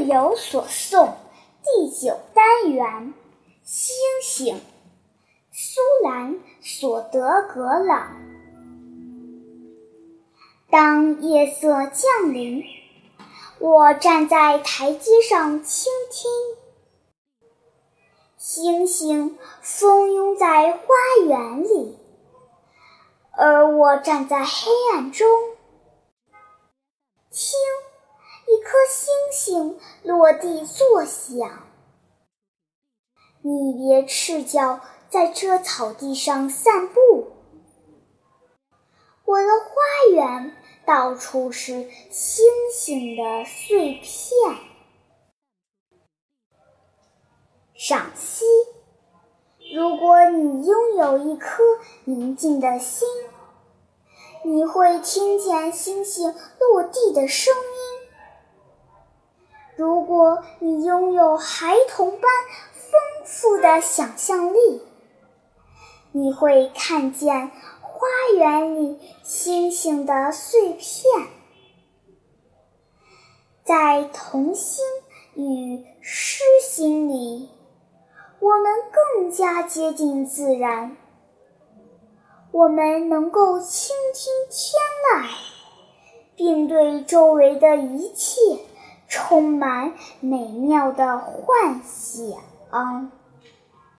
有所诵第九单元，星星，苏兰·索德格朗。当夜色降临，我站在台阶上倾听，星星蜂拥在花园里，而我站在黑暗中，听。星落地作响，你别赤脚在这草地上散步。我的花园到处是星星的碎片。赏析：如果你拥有一颗宁静的心，你会听见星星落地的声音。如果你拥有孩童般丰富的想象力，你会看见花园里星星的碎片。在童心与诗心里，我们更加接近自然。我们能够倾听天籁，并对周围的一切。充满美妙的幻想。